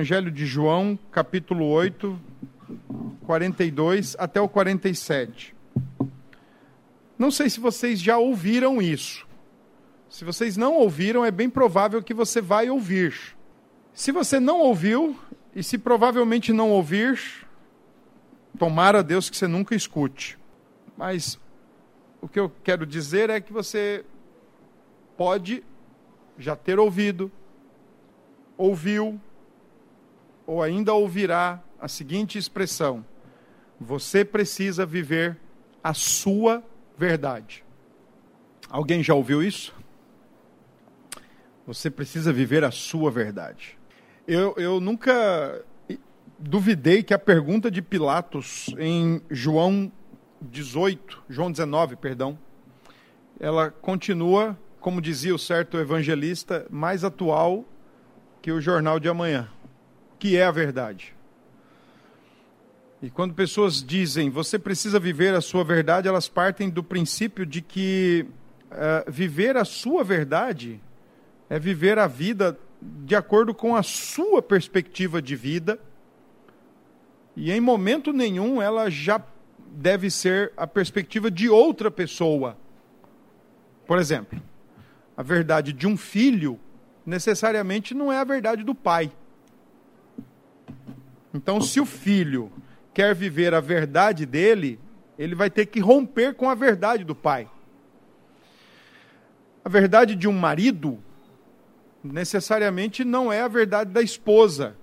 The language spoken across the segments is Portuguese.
Evangelho de João, capítulo 8, 42 até o 47. Não sei se vocês já ouviram isso. Se vocês não ouviram, é bem provável que você vai ouvir. Se você não ouviu, e se provavelmente não ouvir, tomara Deus que você nunca escute. Mas o que eu quero dizer é que você pode já ter ouvido, ouviu, ou ainda ouvirá a seguinte expressão: Você precisa viver a sua verdade. Alguém já ouviu isso? Você precisa viver a sua verdade. Eu, eu nunca duvidei que a pergunta de Pilatos em João 18, João 19, perdão, ela continua, como dizia o certo evangelista, mais atual que o jornal de amanhã, que é a verdade. E quando pessoas dizem você precisa viver a sua verdade, elas partem do princípio de que uh, viver a sua verdade é viver a vida de acordo com a sua perspectiva de vida. E em momento nenhum ela já deve ser a perspectiva de outra pessoa. Por exemplo, a verdade de um filho necessariamente não é a verdade do pai. Então, se o filho quer viver a verdade dele, ele vai ter que romper com a verdade do pai. A verdade de um marido necessariamente não é a verdade da esposa.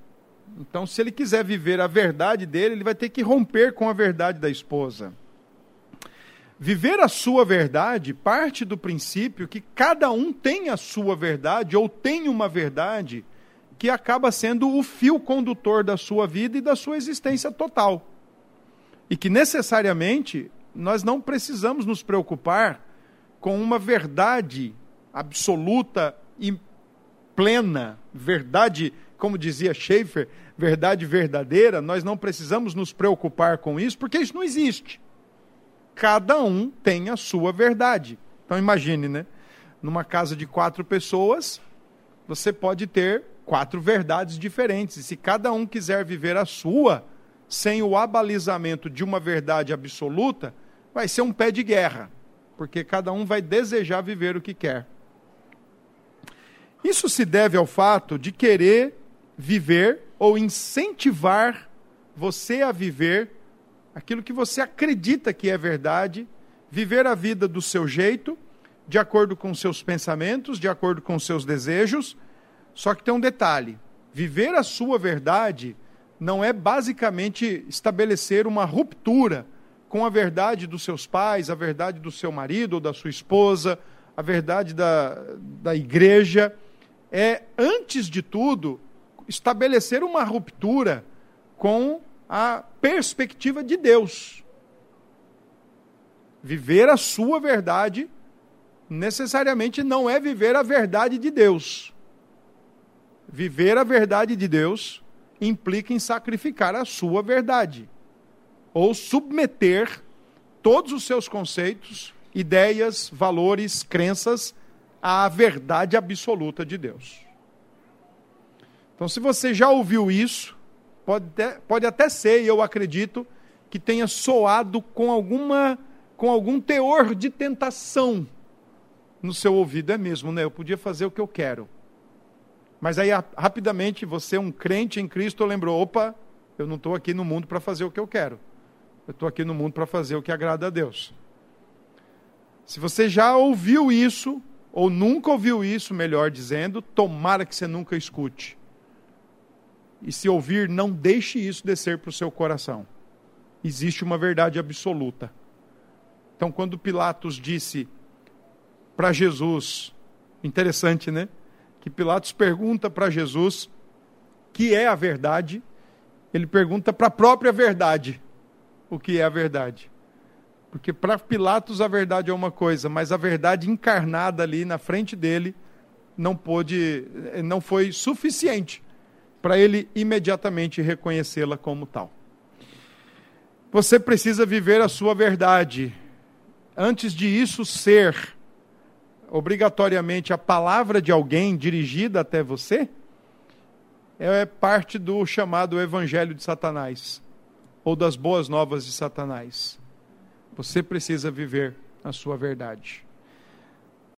Então, se ele quiser viver a verdade dele, ele vai ter que romper com a verdade da esposa. Viver a sua verdade parte do princípio que cada um tem a sua verdade ou tem uma verdade que acaba sendo o fio condutor da sua vida e da sua existência total. E que necessariamente nós não precisamos nos preocupar com uma verdade absoluta e plena, verdade, como dizia Schaeffer, verdade verdadeira, nós não precisamos nos preocupar com isso, porque isso não existe. Cada um tem a sua verdade. Então imagine, né? Numa casa de quatro pessoas, você pode ter quatro verdades diferentes. E se cada um quiser viver a sua, sem o abalizamento de uma verdade absoluta, vai ser um pé de guerra, porque cada um vai desejar viver o que quer. Isso se deve ao fato de querer viver ou incentivar você a viver aquilo que você acredita que é verdade, viver a vida do seu jeito, de acordo com seus pensamentos, de acordo com seus desejos. Só que tem um detalhe: viver a sua verdade não é basicamente estabelecer uma ruptura com a verdade dos seus pais, a verdade do seu marido ou da sua esposa, a verdade da, da igreja é, antes de tudo, estabelecer uma ruptura com a perspectiva de Deus. Viver a sua verdade necessariamente não é viver a verdade de Deus. Viver a verdade de Deus implica em sacrificar a sua verdade ou submeter todos os seus conceitos, ideias, valores, crenças à verdade absoluta de Deus. Então, se você já ouviu isso, pode, até, pode até ser, eu acredito, que tenha soado com alguma com algum teor de tentação no seu ouvido. É mesmo, né? Eu podia fazer o que eu quero. Mas aí, rapidamente, você, um crente em Cristo, lembrou: opa, eu não estou aqui no mundo para fazer o que eu quero. Eu estou aqui no mundo para fazer o que agrada a Deus. Se você já ouviu isso, ou nunca ouviu isso, melhor dizendo, tomara que você nunca escute. E se ouvir, não deixe isso descer para o seu coração. Existe uma verdade absoluta. Então, quando Pilatos disse para Jesus, interessante, né? Que Pilatos pergunta para Jesus que é a verdade, ele pergunta para a própria verdade o que é a verdade. Porque para Pilatos a verdade é uma coisa, mas a verdade encarnada ali na frente dele não pôde, não foi suficiente para ele imediatamente reconhecê-la como tal. Você precisa viver a sua verdade. Antes de isso ser obrigatoriamente a palavra de alguém dirigida até você, é parte do chamado Evangelho de Satanás, ou das boas novas de Satanás. Você precisa viver a sua verdade.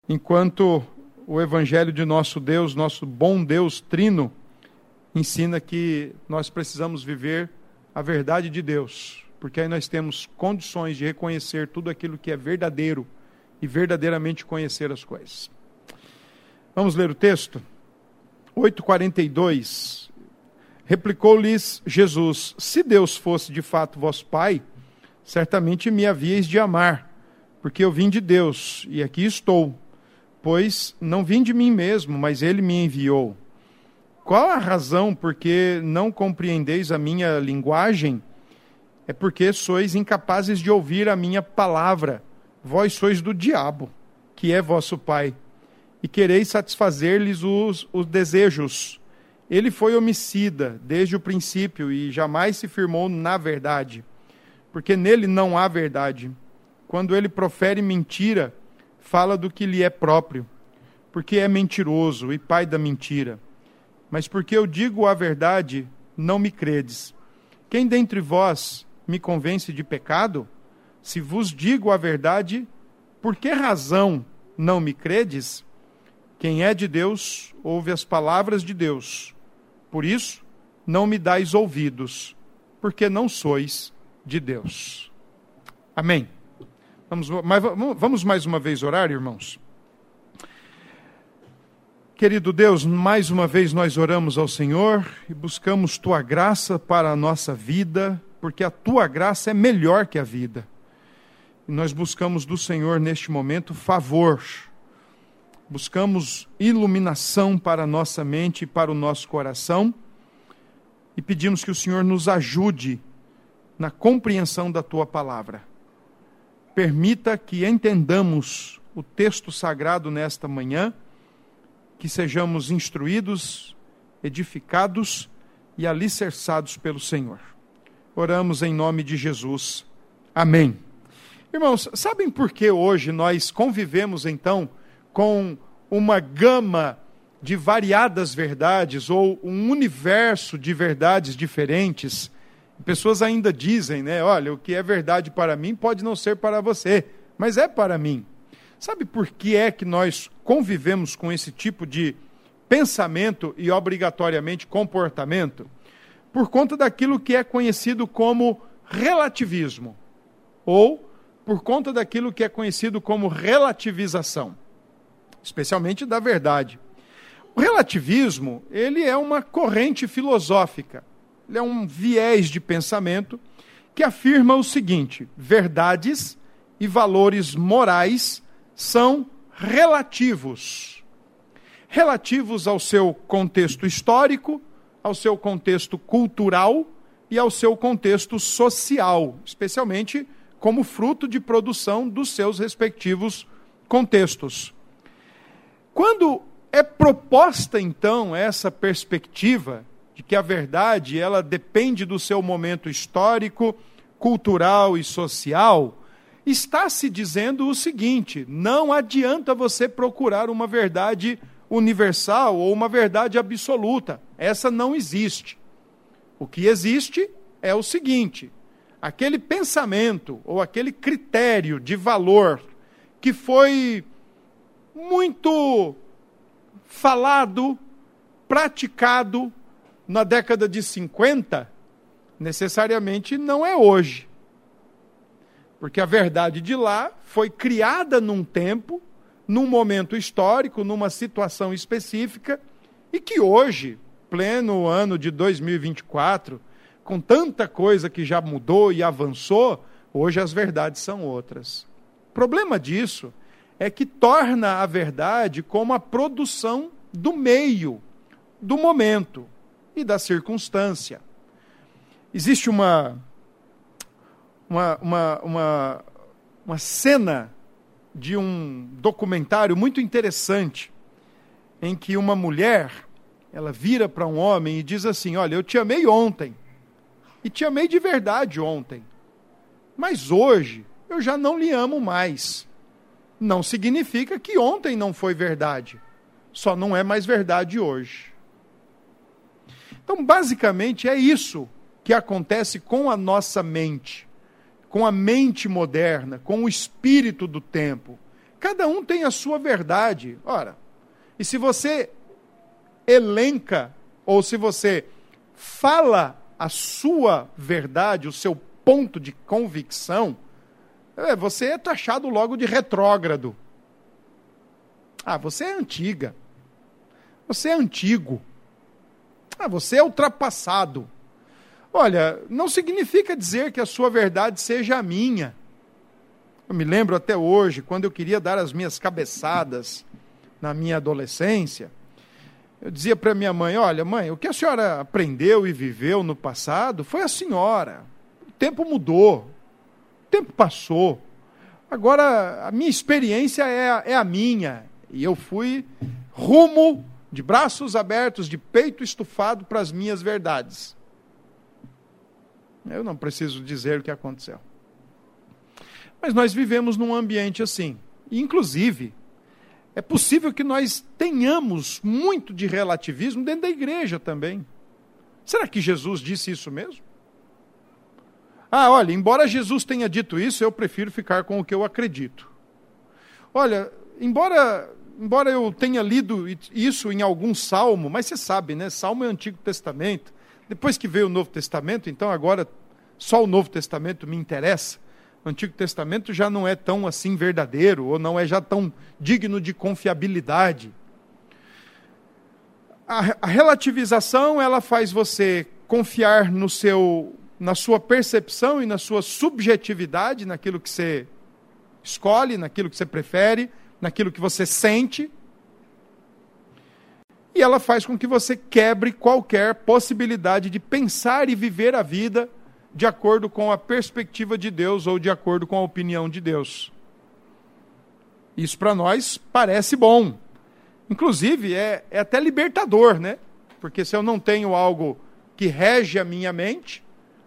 Enquanto o Evangelho de nosso Deus, nosso bom Deus trino, ensina que nós precisamos viver a verdade de Deus, porque aí nós temos condições de reconhecer tudo aquilo que é verdadeiro e verdadeiramente conhecer as coisas. Vamos ler o texto? 8,42. Replicou-lhes Jesus: Se Deus fosse de fato vosso Pai, certamente me havíeis de amar, porque eu vim de Deus e aqui estou. Pois não vim de mim mesmo, mas ele me enviou. Qual a razão porque não compreendeis a minha linguagem? É porque sois incapazes de ouvir a minha palavra. Vós sois do diabo, que é vosso pai, e quereis satisfazer-lhes os, os desejos. Ele foi homicida desde o princípio e jamais se firmou na verdade, porque nele não há verdade. Quando ele profere mentira, fala do que lhe é próprio, porque é mentiroso e pai da mentira. Mas porque eu digo a verdade, não me credes. Quem dentre vós me convence de pecado? Se vos digo a verdade, por que razão não me credes? Quem é de Deus, ouve as palavras de Deus. Por isso, não me dais ouvidos, porque não sois de Deus. Amém. Vamos, vamos mais uma vez orar, irmãos? Querido Deus, mais uma vez nós oramos ao Senhor e buscamos tua graça para a nossa vida, porque a tua graça é melhor que a vida. Nós buscamos do Senhor neste momento favor, buscamos iluminação para a nossa mente e para o nosso coração e pedimos que o Senhor nos ajude na compreensão da tua palavra permita que entendamos o texto sagrado nesta manhã, que sejamos instruídos, edificados e alicerçados pelo Senhor. Oramos em nome de Jesus. Amém. Irmãos, sabem por que hoje nós convivemos então com uma gama de variadas verdades ou um universo de verdades diferentes? Pessoas ainda dizem, né? Olha, o que é verdade para mim pode não ser para você, mas é para mim. Sabe por que é que nós convivemos com esse tipo de pensamento e obrigatoriamente comportamento? Por conta daquilo que é conhecido como relativismo, ou por conta daquilo que é conhecido como relativização, especialmente da verdade. O relativismo, ele é uma corrente filosófica ele é um viés de pensamento que afirma o seguinte: verdades e valores morais são relativos. Relativos ao seu contexto histórico, ao seu contexto cultural e ao seu contexto social, especialmente como fruto de produção dos seus respectivos contextos. Quando é proposta então essa perspectiva de que a verdade ela depende do seu momento histórico, cultural e social, está se dizendo o seguinte: não adianta você procurar uma verdade universal ou uma verdade absoluta. Essa não existe. O que existe é o seguinte: aquele pensamento ou aquele critério de valor que foi muito falado, praticado na década de 50, necessariamente não é hoje. Porque a verdade de lá foi criada num tempo, num momento histórico, numa situação específica, e que hoje, pleno ano de 2024, com tanta coisa que já mudou e avançou, hoje as verdades são outras. O problema disso é que torna a verdade como a produção do meio, do momento e da circunstância. Existe uma, uma, uma, uma, uma cena de um documentário muito interessante em que uma mulher ela vira para um homem e diz assim: Olha, eu te amei ontem e te amei de verdade ontem, mas hoje eu já não lhe amo mais. Não significa que ontem não foi verdade, só não é mais verdade hoje. Então, basicamente, é isso que acontece com a nossa mente, com a mente moderna, com o espírito do tempo. Cada um tem a sua verdade. Ora, e se você elenca, ou se você fala a sua verdade, o seu ponto de convicção, é, você é taxado logo de retrógrado. Ah, você é antiga. Você é antigo. Ah, você é ultrapassado. Olha, não significa dizer que a sua verdade seja a minha. Eu me lembro até hoje, quando eu queria dar as minhas cabeçadas na minha adolescência, eu dizia para minha mãe: Olha, mãe, o que a senhora aprendeu e viveu no passado foi a senhora. O tempo mudou, o tempo passou. Agora, a minha experiência é, é a minha. E eu fui rumo de braços abertos, de peito estufado para as minhas verdades. Eu não preciso dizer o que aconteceu. Mas nós vivemos num ambiente assim. Inclusive, é possível que nós tenhamos muito de relativismo dentro da igreja também. Será que Jesus disse isso mesmo? Ah, olha, embora Jesus tenha dito isso, eu prefiro ficar com o que eu acredito. Olha, embora embora eu tenha lido isso em algum salmo, mas você sabe, né? Salmo é Antigo Testamento. Depois que veio o Novo Testamento, então agora só o Novo Testamento me interessa. Antigo Testamento já não é tão assim verdadeiro, ou não é já tão digno de confiabilidade. A, a relativização, ela faz você confiar no seu, na sua percepção e na sua subjetividade, naquilo que você escolhe, naquilo que você prefere, naquilo que você sente. E ela faz com que você quebre qualquer possibilidade de pensar e viver a vida de acordo com a perspectiva de Deus ou de acordo com a opinião de Deus. Isso para nós parece bom. Inclusive, é, é até libertador, né? Porque se eu não tenho algo que rege a minha mente,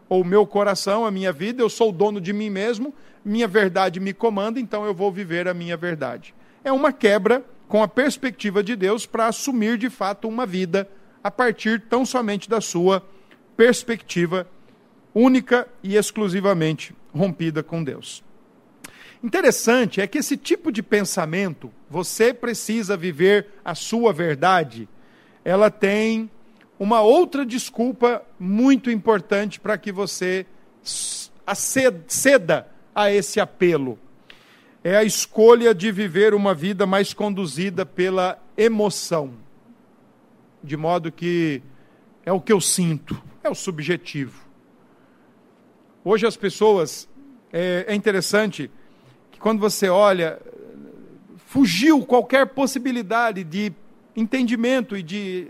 ou o meu coração, a minha vida, eu sou o dono de mim mesmo, minha verdade me comanda, então eu vou viver a minha verdade é uma quebra com a perspectiva de Deus para assumir de fato uma vida a partir tão somente da sua perspectiva única e exclusivamente rompida com Deus. Interessante é que esse tipo de pensamento, você precisa viver a sua verdade, ela tem uma outra desculpa muito importante para que você ceda a esse apelo é a escolha de viver uma vida mais conduzida pela emoção. De modo que é o que eu sinto, é o subjetivo. Hoje as pessoas, é, é interessante que quando você olha, fugiu qualquer possibilidade de entendimento e de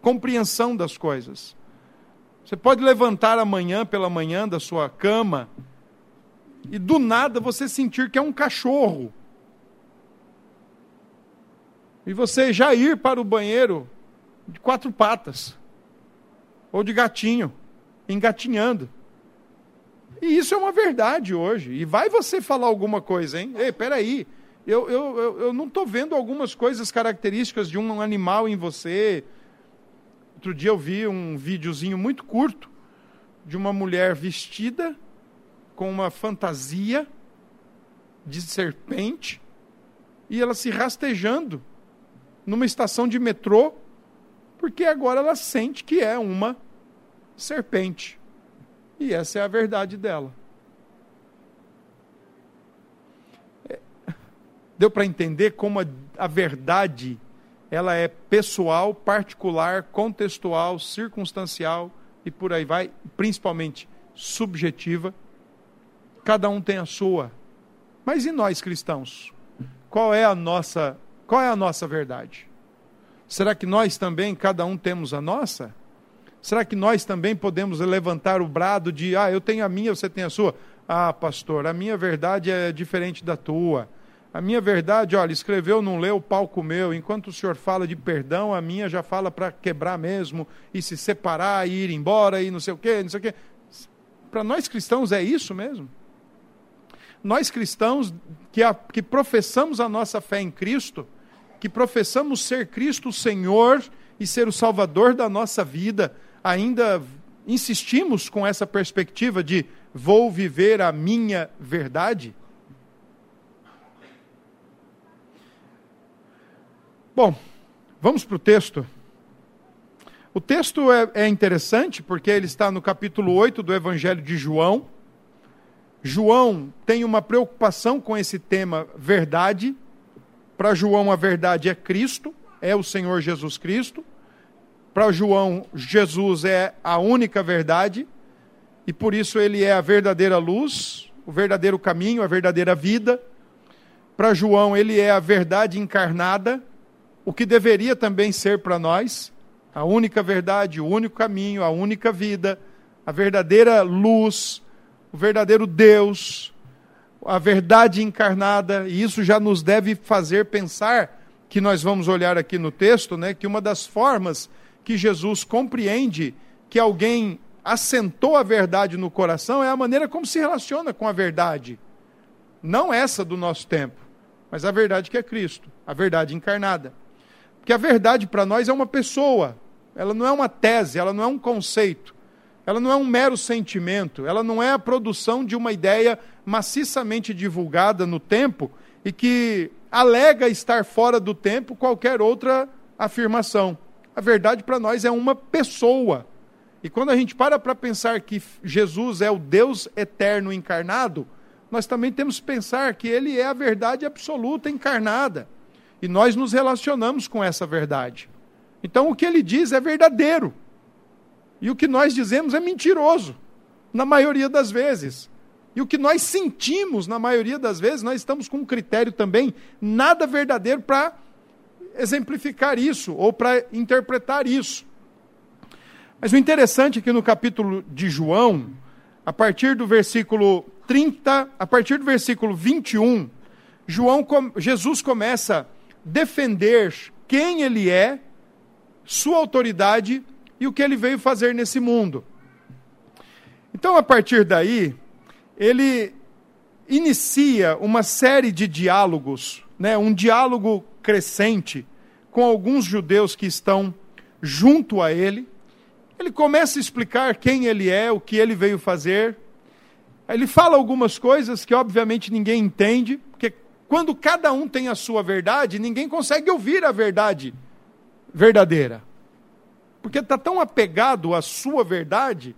compreensão das coisas. Você pode levantar amanhã pela manhã da sua cama e do nada você sentir que é um cachorro. E você já ir para o banheiro de quatro patas, ou de gatinho, engatinhando. E isso é uma verdade hoje. E vai você falar alguma coisa, hein? Ei, peraí, eu, eu, eu, eu não estou vendo algumas coisas características de um animal em você. Outro dia eu vi um videozinho muito curto de uma mulher vestida com uma fantasia de serpente e ela se rastejando numa estação de metrô, porque agora ela sente que é uma serpente. E essa é a verdade dela. É, deu para entender como a, a verdade ela é pessoal, particular, contextual, circunstancial e por aí vai, principalmente subjetiva cada um tem a sua. Mas e nós cristãos? Qual é a nossa, qual é a nossa verdade? Será que nós também cada um temos a nossa? Será que nós também podemos levantar o brado de, ah, eu tenho a minha, você tem a sua? Ah, pastor, a minha verdade é diferente da tua. A minha verdade, olha, escreveu, não leu, palco meu. Enquanto o senhor fala de perdão, a minha já fala para quebrar mesmo, e se separar, e ir embora, e não sei o quê, não sei o quê. Para nós cristãos é isso mesmo? nós cristãos que, a, que professamos a nossa fé em Cristo, que professamos ser Cristo o Senhor e ser o Salvador da nossa vida, ainda insistimos com essa perspectiva de vou viver a minha verdade? Bom, vamos para o texto. O texto é, é, interessante porque ele está no capítulo 8 do Evangelho de João. João tem uma preocupação com esse tema verdade. Para João, a verdade é Cristo, é o Senhor Jesus Cristo. Para João, Jesus é a única verdade e por isso ele é a verdadeira luz, o verdadeiro caminho, a verdadeira vida. Para João, ele é a verdade encarnada, o que deveria também ser para nós, a única verdade, o único caminho, a única vida, a verdadeira luz, o verdadeiro Deus, a verdade encarnada, e isso já nos deve fazer pensar que nós vamos olhar aqui no texto, né, que uma das formas que Jesus compreende que alguém assentou a verdade no coração é a maneira como se relaciona com a verdade. Não essa do nosso tempo, mas a verdade que é Cristo, a verdade encarnada. Porque a verdade para nós é uma pessoa, ela não é uma tese, ela não é um conceito, ela não é um mero sentimento, ela não é a produção de uma ideia maciçamente divulgada no tempo e que alega estar fora do tempo qualquer outra afirmação. A verdade para nós é uma pessoa. E quando a gente para para pensar que Jesus é o Deus eterno encarnado, nós também temos que pensar que ele é a verdade absoluta encarnada. E nós nos relacionamos com essa verdade. Então o que ele diz é verdadeiro. E o que nós dizemos é mentiroso, na maioria das vezes. E o que nós sentimos, na maioria das vezes, nós estamos com um critério também nada verdadeiro para exemplificar isso ou para interpretar isso. Mas o interessante é que no capítulo de João, a partir do versículo 30, a partir do versículo 21, João, Jesus começa defender quem ele é, sua autoridade e o que ele veio fazer nesse mundo. Então, a partir daí, ele inicia uma série de diálogos, né, um diálogo crescente com alguns judeus que estão junto a ele. Ele começa a explicar quem ele é, o que ele veio fazer. Ele fala algumas coisas que, obviamente, ninguém entende, porque quando cada um tem a sua verdade, ninguém consegue ouvir a verdade verdadeira. Porque está tão apegado à sua verdade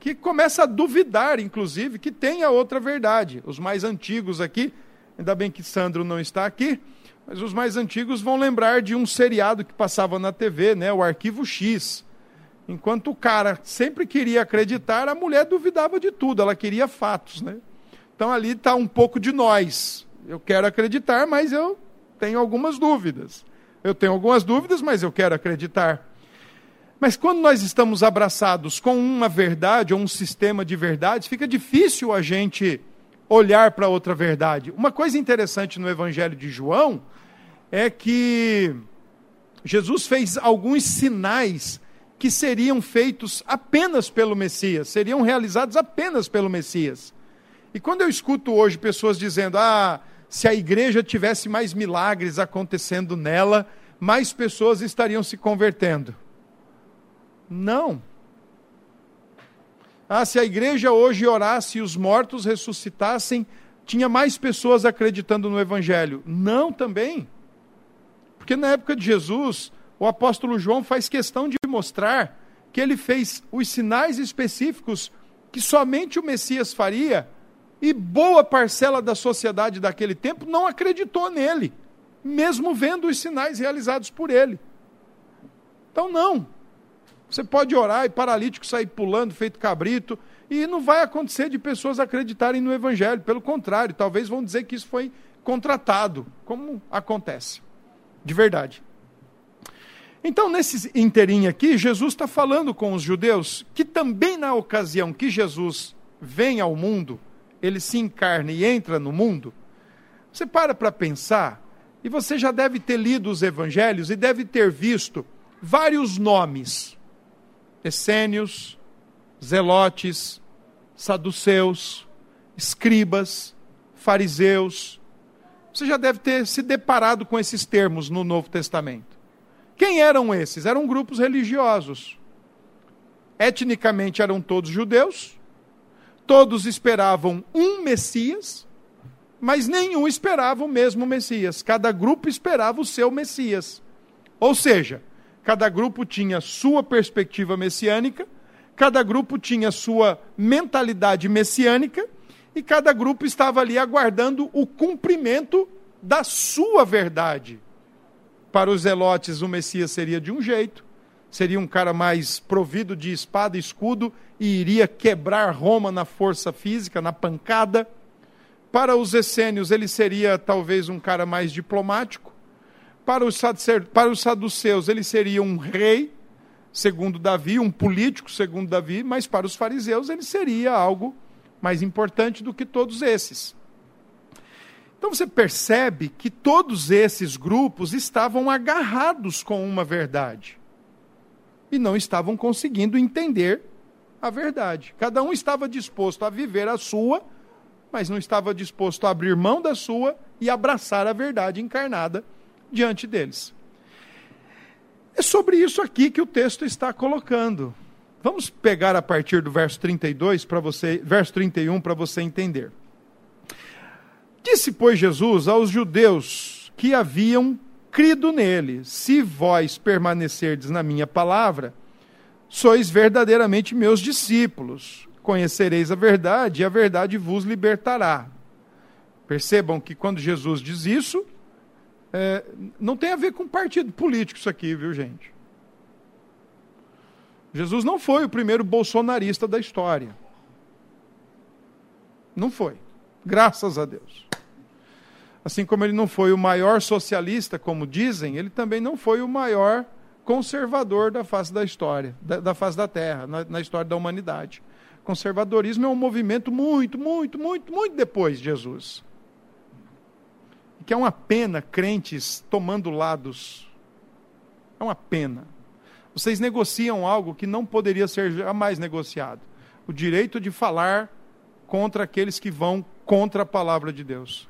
que começa a duvidar, inclusive, que tenha outra verdade. Os mais antigos aqui, ainda bem que Sandro não está aqui, mas os mais antigos vão lembrar de um seriado que passava na TV, né, o Arquivo X. Enquanto o cara sempre queria acreditar, a mulher duvidava de tudo, ela queria fatos, né? Então ali está um pouco de nós eu quero acreditar, mas eu tenho algumas dúvidas. Eu tenho algumas dúvidas, mas eu quero acreditar. Mas quando nós estamos abraçados com uma verdade ou um sistema de verdades, fica difícil a gente olhar para outra verdade. Uma coisa interessante no Evangelho de João é que Jesus fez alguns sinais que seriam feitos apenas pelo Messias, seriam realizados apenas pelo Messias. E quando eu escuto hoje pessoas dizendo: ah, se a igreja tivesse mais milagres acontecendo nela, mais pessoas estariam se convertendo. Não. Ah, se a igreja hoje orasse e os mortos ressuscitassem, tinha mais pessoas acreditando no Evangelho. Não também. Porque na época de Jesus, o apóstolo João faz questão de mostrar que ele fez os sinais específicos que somente o Messias faria e boa parcela da sociedade daquele tempo não acreditou nele, mesmo vendo os sinais realizados por ele. Então, não. Você pode orar e paralítico sair pulando, feito cabrito, e não vai acontecer de pessoas acreditarem no Evangelho. Pelo contrário, talvez vão dizer que isso foi contratado, como acontece, de verdade. Então, nesse inteirinho aqui, Jesus está falando com os judeus que também na ocasião que Jesus vem ao mundo, ele se encarna e entra no mundo, você para para pensar, e você já deve ter lido os evangelhos e deve ter visto vários nomes: essênios, zelotes, saduceus, escribas, fariseus. Você já deve ter se deparado com esses termos no Novo Testamento. Quem eram esses? Eram grupos religiosos. etnicamente eram todos judeus, todos esperavam um Messias, mas nenhum esperava o mesmo Messias. Cada grupo esperava o seu Messias. Ou seja, cada grupo tinha sua perspectiva messiânica, cada grupo tinha sua mentalidade messiânica, e cada grupo estava ali aguardando o cumprimento da sua verdade. Para os zelotes, o Messias seria de um jeito, seria um cara mais provido de espada e escudo e iria quebrar Roma na força física, na pancada. Para os essênios, ele seria talvez um cara mais diplomático. Para os, para os saduceus, ele seria um rei, segundo Davi, um político, segundo Davi, mas para os fariseus, ele seria algo mais importante do que todos esses. Então você percebe que todos esses grupos estavam agarrados com uma verdade e não estavam conseguindo entender a verdade. Cada um estava disposto a viver a sua, mas não estava disposto a abrir mão da sua e abraçar a verdade encarnada diante deles. É sobre isso aqui que o texto está colocando. Vamos pegar a partir do verso 32 para você, verso 31 para você entender. Disse, pois, Jesus aos judeus que haviam crido nele: Se vós permanecerdes na minha palavra, sois verdadeiramente meus discípulos. Conhecereis a verdade e a verdade vos libertará. Percebam que quando Jesus diz isso, é, não tem a ver com partido político isso aqui, viu, gente? Jesus não foi o primeiro bolsonarista da história. Não foi. Graças a Deus. Assim como ele não foi o maior socialista, como dizem, ele também não foi o maior conservador da face da história, da, da face da Terra, na, na história da humanidade. Conservadorismo é um movimento muito, muito, muito, muito depois de Jesus. Que é uma pena crentes tomando lados. É uma pena. Vocês negociam algo que não poderia ser jamais negociado: o direito de falar contra aqueles que vão contra a palavra de Deus.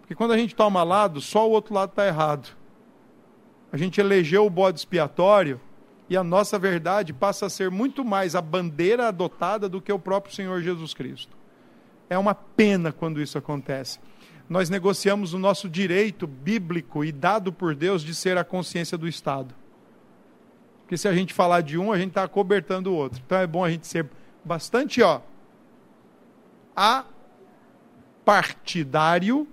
Porque quando a gente toma lado, só o outro lado está errado. A gente elegeu o bode expiatório e a nossa verdade passa a ser muito mais a bandeira adotada do que o próprio Senhor Jesus Cristo. É uma pena quando isso acontece. Nós negociamos o nosso direito bíblico e dado por Deus de ser a consciência do Estado. Porque se a gente falar de um, a gente está cobertando o outro. Então é bom a gente ser bastante, ó, apartidário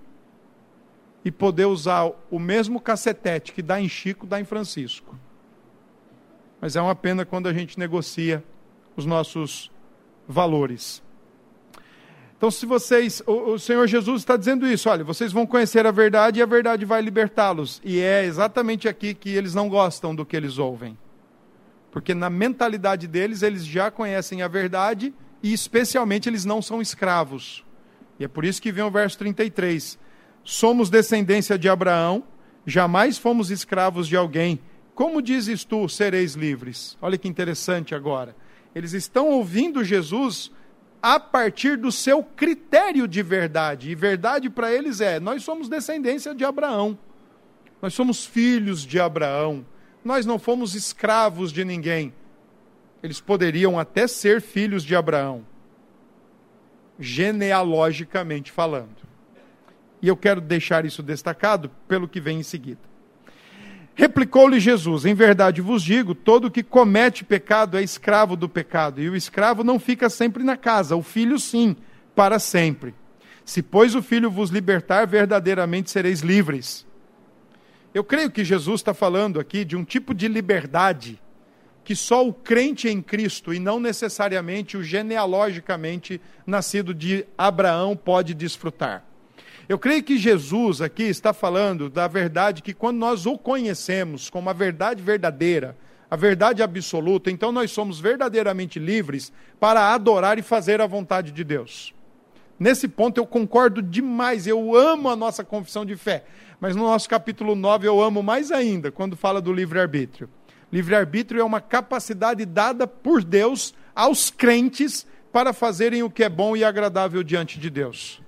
e poder usar o mesmo cacetete que dá em Chico, dá em Francisco. Mas é uma pena quando a gente negocia os nossos valores. Então, se vocês, o, o, Senhor Jesus está dizendo isso, olha, vocês vão conhecer a verdade e a verdade vai libertá-los. E é exatamente aqui que eles não gostam do que eles ouvem. Porque na mentalidade deles, eles já conhecem a verdade e, especialmente, eles não são escravos. E é por isso que vem o verso 33. Somos descendência de Abraão, jamais fomos escravos de alguém. Como dizes tu, sereis livres? Olha que interessante agora. Eles estão ouvindo Jesus a partir do seu critério de verdade. E verdade para eles é: nós somos descendência de Abraão. Nós somos filhos de Abraão nós não fomos escravos de ninguém. Eles poderiam até ser filhos de Abraão, genealogicamente falando. E eu quero deixar isso destacado pelo que vem em seguida. Replicou-lhe Jesus: Em verdade vos digo, todo que comete pecado é escravo do pecado, e o escravo não fica sempre na casa, o filho sim, para sempre. Se, pois, o filho vos libertar, verdadeiramente sereis livres. Eu creio que Jesus está falando aqui de um tipo de liberdade que só o crente em Cristo e não necessariamente o genealogicamente nascido de Abraão pode desfrutar. Eu creio que Jesus aqui está falando da verdade que quando nós o conhecemos como a verdade verdadeira, a verdade absoluta, então nós somos verdadeiramente livres para adorar e fazer a vontade de Deus. Nesse ponto eu concordo demais, eu amo a nossa confissão de fé. Mas no nosso capítulo 9 eu amo mais ainda quando fala do livre-arbítrio. Livre-arbítrio é uma capacidade dada por Deus aos crentes para fazerem o que é bom e agradável diante de Deus.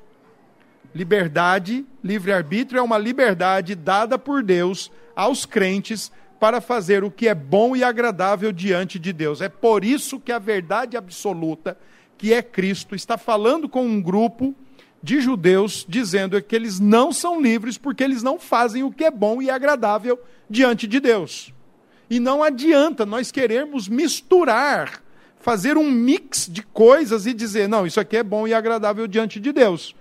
Liberdade, livre-arbítrio é uma liberdade dada por Deus aos crentes para fazer o que é bom e agradável diante de Deus. É por isso que a verdade absoluta, que é Cristo, está falando com um grupo de judeus, dizendo que eles não são livres porque eles não fazem o que é bom e agradável diante de Deus. E não adianta nós querermos misturar, fazer um mix de coisas e dizer, não, isso aqui é bom e agradável diante de Deus.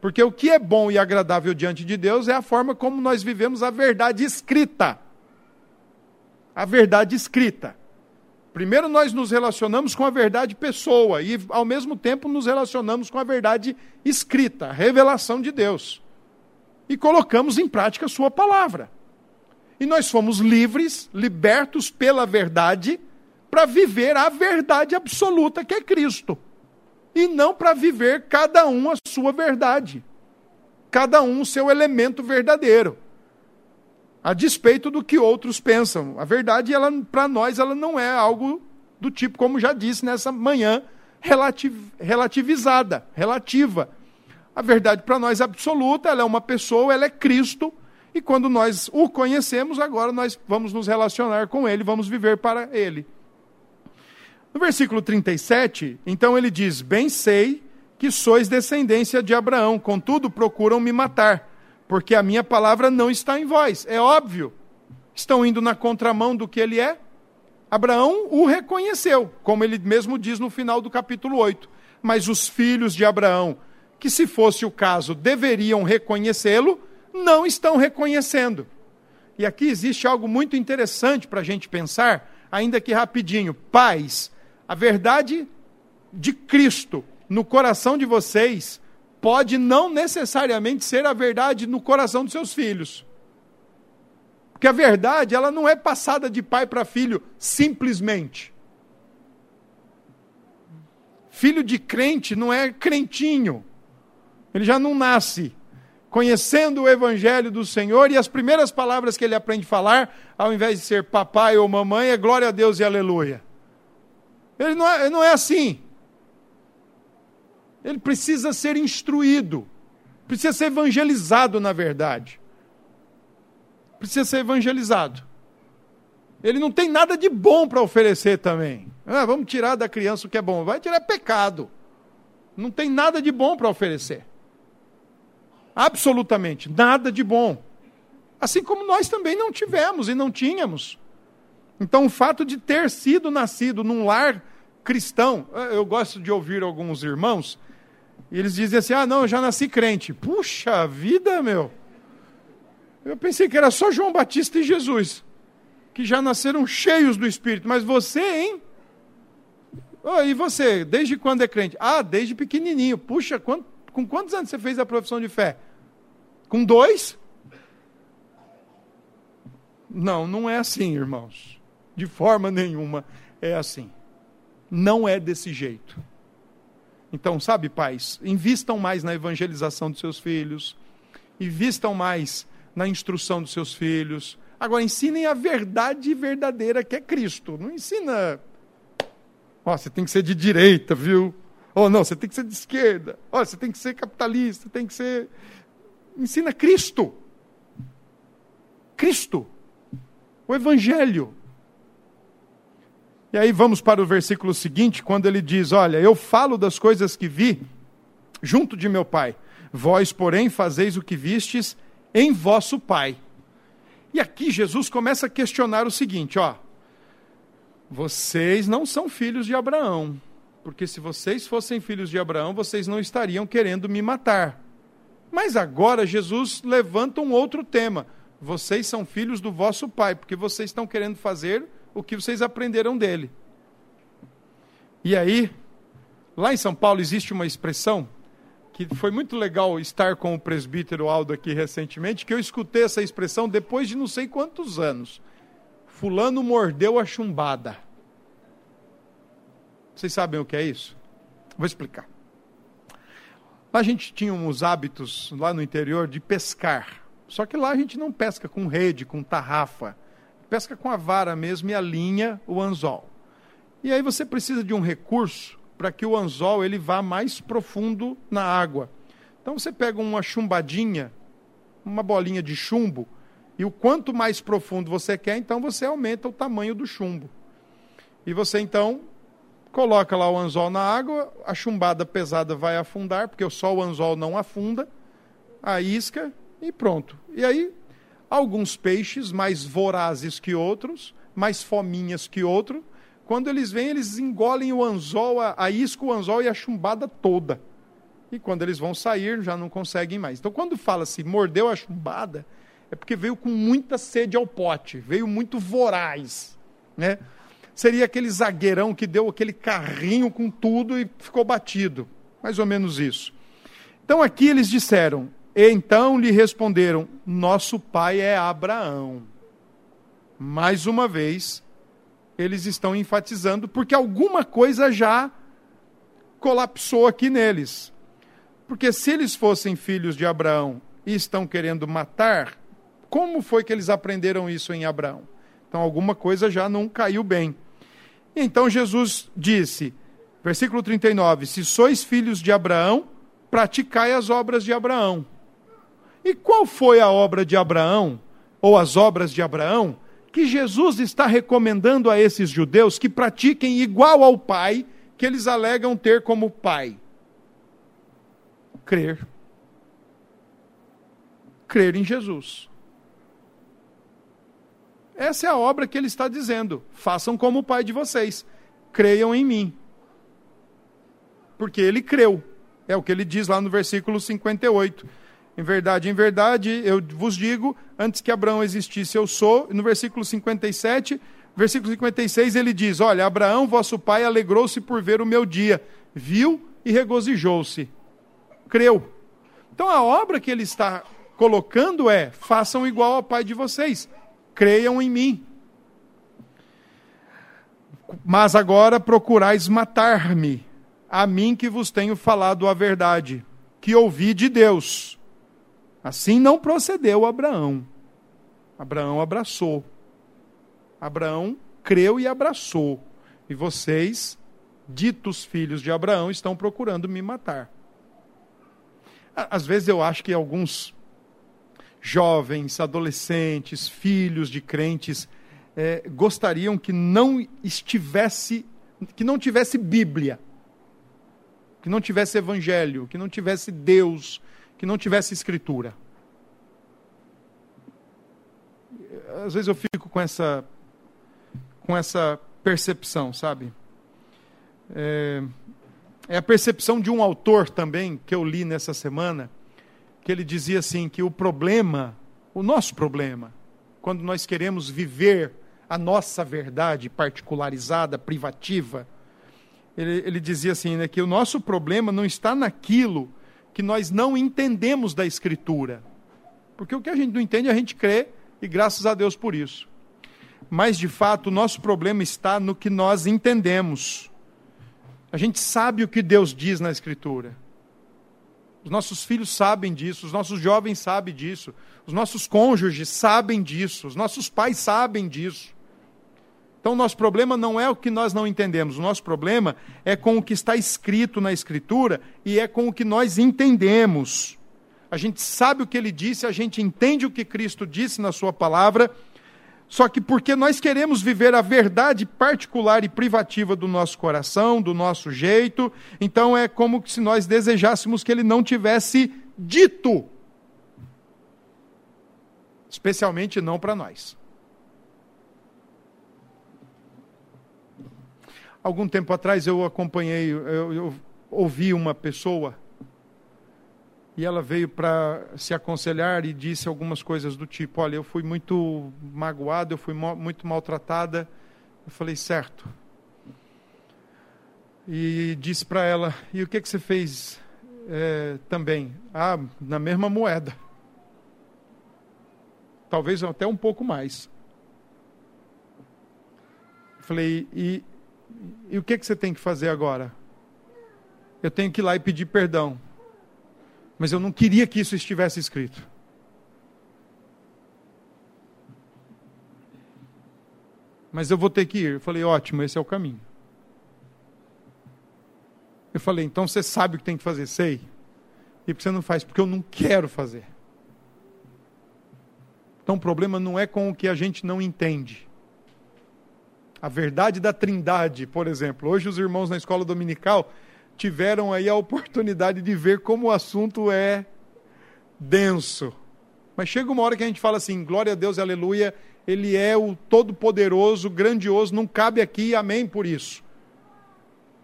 Porque o que é bom e agradável diante de Deus é a forma como nós vivemos a verdade escrita a verdade escrita. Primeiro nós nos relacionamos com a verdade pessoa e ao mesmo tempo nos relacionamos com a verdade escrita, a revelação de Deus. E colocamos em prática a sua palavra. E nós fomos livres, libertos pela verdade, para viver a verdade absoluta que é Cristo. E não para viver cada um a sua verdade. Cada um o seu elemento verdadeiro a despeito do que outros pensam. A verdade, ela para nós, ela não é algo do tipo, como já disse nessa manhã, relativ, relativizada, relativa. A verdade para nós é absoluta, ela é uma pessoa, ela é Cristo, e quando nós o conhecemos, agora nós vamos nos relacionar com ele, vamos viver para ele. No versículo 37, então ele diz: Bem sei que sois descendência de Abraão, contudo procuram me matar porque a minha palavra não está em vós. É óbvio. Estão indo na contramão do que ele é. Abraão o reconheceu, como ele mesmo diz no final do capítulo 8. Mas os filhos de Abraão, que se fosse o caso deveriam reconhecê-lo, não estão reconhecendo. E aqui existe algo muito interessante para a gente pensar, ainda que rapidinho. Pais, a verdade de Cristo no coração de vocês pode não necessariamente ser a verdade no coração dos seus filhos. Porque a verdade, ela não é passada de pai para filho simplesmente. Filho de crente não é crentinho. Ele já não nasce conhecendo o evangelho do Senhor e as primeiras palavras que ele aprende a falar, ao invés de ser papai ou mamãe, é glória a Deus e aleluia. Ele não é, não é assim. Ele precisa ser instruído, precisa ser evangelizado, na verdade. Precisa ser evangelizado. Ele não tem nada de bom para oferecer também. Ah, vamos tirar da criança o que é bom. Vai tirar pecado. Não tem nada de bom para oferecer. Absolutamente nada de bom. Assim como nós também não tivemos e não tínhamos. Então, o fato de ter sido nascido num lar cristão, eu gosto de ouvir alguns irmãos e eles dizem assim: ah, não, eu já nasci crente. Puxa vida, meu. Eu pensei que era só João Batista e Jesus, que já nasceram cheios do Espírito. Mas você, hein? Oh, e você, desde quando é crente? Ah, desde pequenininho. Puxa, quant, com quantos anos você fez a profissão de fé? Com dois? Não, não é assim, irmãos. De forma nenhuma é assim. Não é desse jeito. Então, sabe, pais, invistam mais na evangelização dos seus filhos, invistam mais na instrução dos seus filhos. Agora, ensinem a verdade verdadeira que é Cristo. Não ensina. Ó, você tem que ser de direita, viu? Ou não, você tem que ser de esquerda. Ó, você tem que ser capitalista, tem que ser. Ensina Cristo. Cristo. O Evangelho. E aí vamos para o versículo seguinte, quando ele diz: Olha, eu falo das coisas que vi junto de meu pai, vós, porém, fazeis o que vistes em vosso pai. E aqui Jesus começa a questionar o seguinte: ó, vocês não são filhos de Abraão, porque se vocês fossem filhos de Abraão, vocês não estariam querendo me matar. Mas agora Jesus levanta um outro tema: vocês são filhos do vosso pai, porque vocês estão querendo fazer o que vocês aprenderam dele. E aí, lá em São Paulo existe uma expressão que foi muito legal estar com o presbítero Aldo aqui recentemente, que eu escutei essa expressão depois de não sei quantos anos. Fulano mordeu a chumbada. Vocês sabem o que é isso? Vou explicar. Lá a gente tinha uns hábitos lá no interior de pescar. Só que lá a gente não pesca com rede, com tarrafa pesca com a vara mesmo e a linha, o anzol. E aí você precisa de um recurso para que o anzol ele vá mais profundo na água. Então você pega uma chumbadinha, uma bolinha de chumbo E o quanto mais profundo você quer, então você aumenta o tamanho do chumbo. E você então coloca lá o anzol na água, a chumbada pesada vai afundar, porque só o anzol não afunda, a isca e pronto. E aí, alguns peixes mais vorazes que outros, mais fominhas que outros, quando eles vêm, eles engolem o anzol, a, isca, o anzol e a chumbada toda. E quando eles vão sair, já não conseguem mais. Então, quando fala-se mordeu a chumbada, é porque veio com muita sede ao pote, veio muito voraz, né? Seria aquele zagueirão que deu aquele carrinho com tudo e ficou batido. Mais ou menos isso. Então aqui eles disseram: então lhe responderam: Nosso pai é Abraão. Mais uma vez, eles estão enfatizando, porque alguma coisa já colapsou aqui neles. Porque se eles fossem filhos de Abraão e estão querendo matar, como foi que eles aprenderam isso em Abraão? Então alguma coisa já não caiu bem. Então Jesus disse, versículo 39: Se sois filhos de Abraão, praticai as obras de Abraão. E qual foi a obra de Abraão, ou as obras de Abraão, que Jesus está recomendando a esses judeus que pratiquem igual ao pai que eles alegam ter como pai? Crer. Crer em Jesus. Essa é a obra que ele está dizendo. Façam como o pai de vocês. Creiam em mim. Porque ele creu. É o que ele diz lá no versículo 58. Em verdade, em verdade, eu vos digo, antes que Abraão existisse, eu sou. No versículo 57, versículo 56, ele diz: Olha, Abraão, vosso pai, alegrou-se por ver o meu dia, viu e regozijou-se. Creu. Então a obra que ele está colocando é: façam igual ao pai de vocês, creiam em mim. Mas agora procurais matar-me, a mim que vos tenho falado a verdade, que ouvi de Deus. Assim não procedeu Abraão. Abraão abraçou. Abraão creu e abraçou. E vocês, ditos filhos de Abraão, estão procurando me matar. Às vezes eu acho que alguns jovens, adolescentes, filhos de crentes, é, gostariam que não estivesse, que não tivesse Bíblia, que não tivesse Evangelho, que não tivesse Deus, que não tivesse escritura. Às vezes eu fico com essa, com essa percepção, sabe? É, é a percepção de um autor também que eu li nessa semana, que ele dizia assim que o problema, o nosso problema, quando nós queremos viver a nossa verdade particularizada, privativa, ele, ele dizia assim, né, que o nosso problema não está naquilo que nós não entendemos da Escritura. Porque o que a gente não entende, a gente crê, e graças a Deus por isso. Mas, de fato, o nosso problema está no que nós entendemos. A gente sabe o que Deus diz na Escritura. Os nossos filhos sabem disso, os nossos jovens sabem disso, os nossos cônjuges sabem disso, os nossos pais sabem disso. Então, nosso problema não é o que nós não entendemos, o nosso problema é com o que está escrito na Escritura e é com o que nós entendemos. A gente sabe o que ele disse, a gente entende o que Cristo disse na Sua palavra, só que porque nós queremos viver a verdade particular e privativa do nosso coração, do nosso jeito, então é como se nós desejássemos que ele não tivesse dito. Especialmente não para nós. Algum tempo atrás eu acompanhei, eu, eu ouvi uma pessoa e ela veio para se aconselhar e disse algumas coisas do tipo: Olha, eu fui muito magoada, eu fui muito maltratada. Eu falei: Certo. E disse para ela: E o que, que você fez é, também? Ah, na mesma moeda. Talvez até um pouco mais. Falei: E e o que, que você tem que fazer agora? Eu tenho que ir lá e pedir perdão. Mas eu não queria que isso estivesse escrito. Mas eu vou ter que ir. Eu falei, ótimo, esse é o caminho. Eu falei, então você sabe o que tem que fazer? Sei. E você não faz? Porque eu não quero fazer. Então o problema não é com o que a gente não entende. A verdade da Trindade, por exemplo. Hoje os irmãos na escola dominical tiveram aí a oportunidade de ver como o assunto é denso. Mas chega uma hora que a gente fala assim: glória a Deus, aleluia, ele é o todo-poderoso, grandioso, não cabe aqui, amém por isso.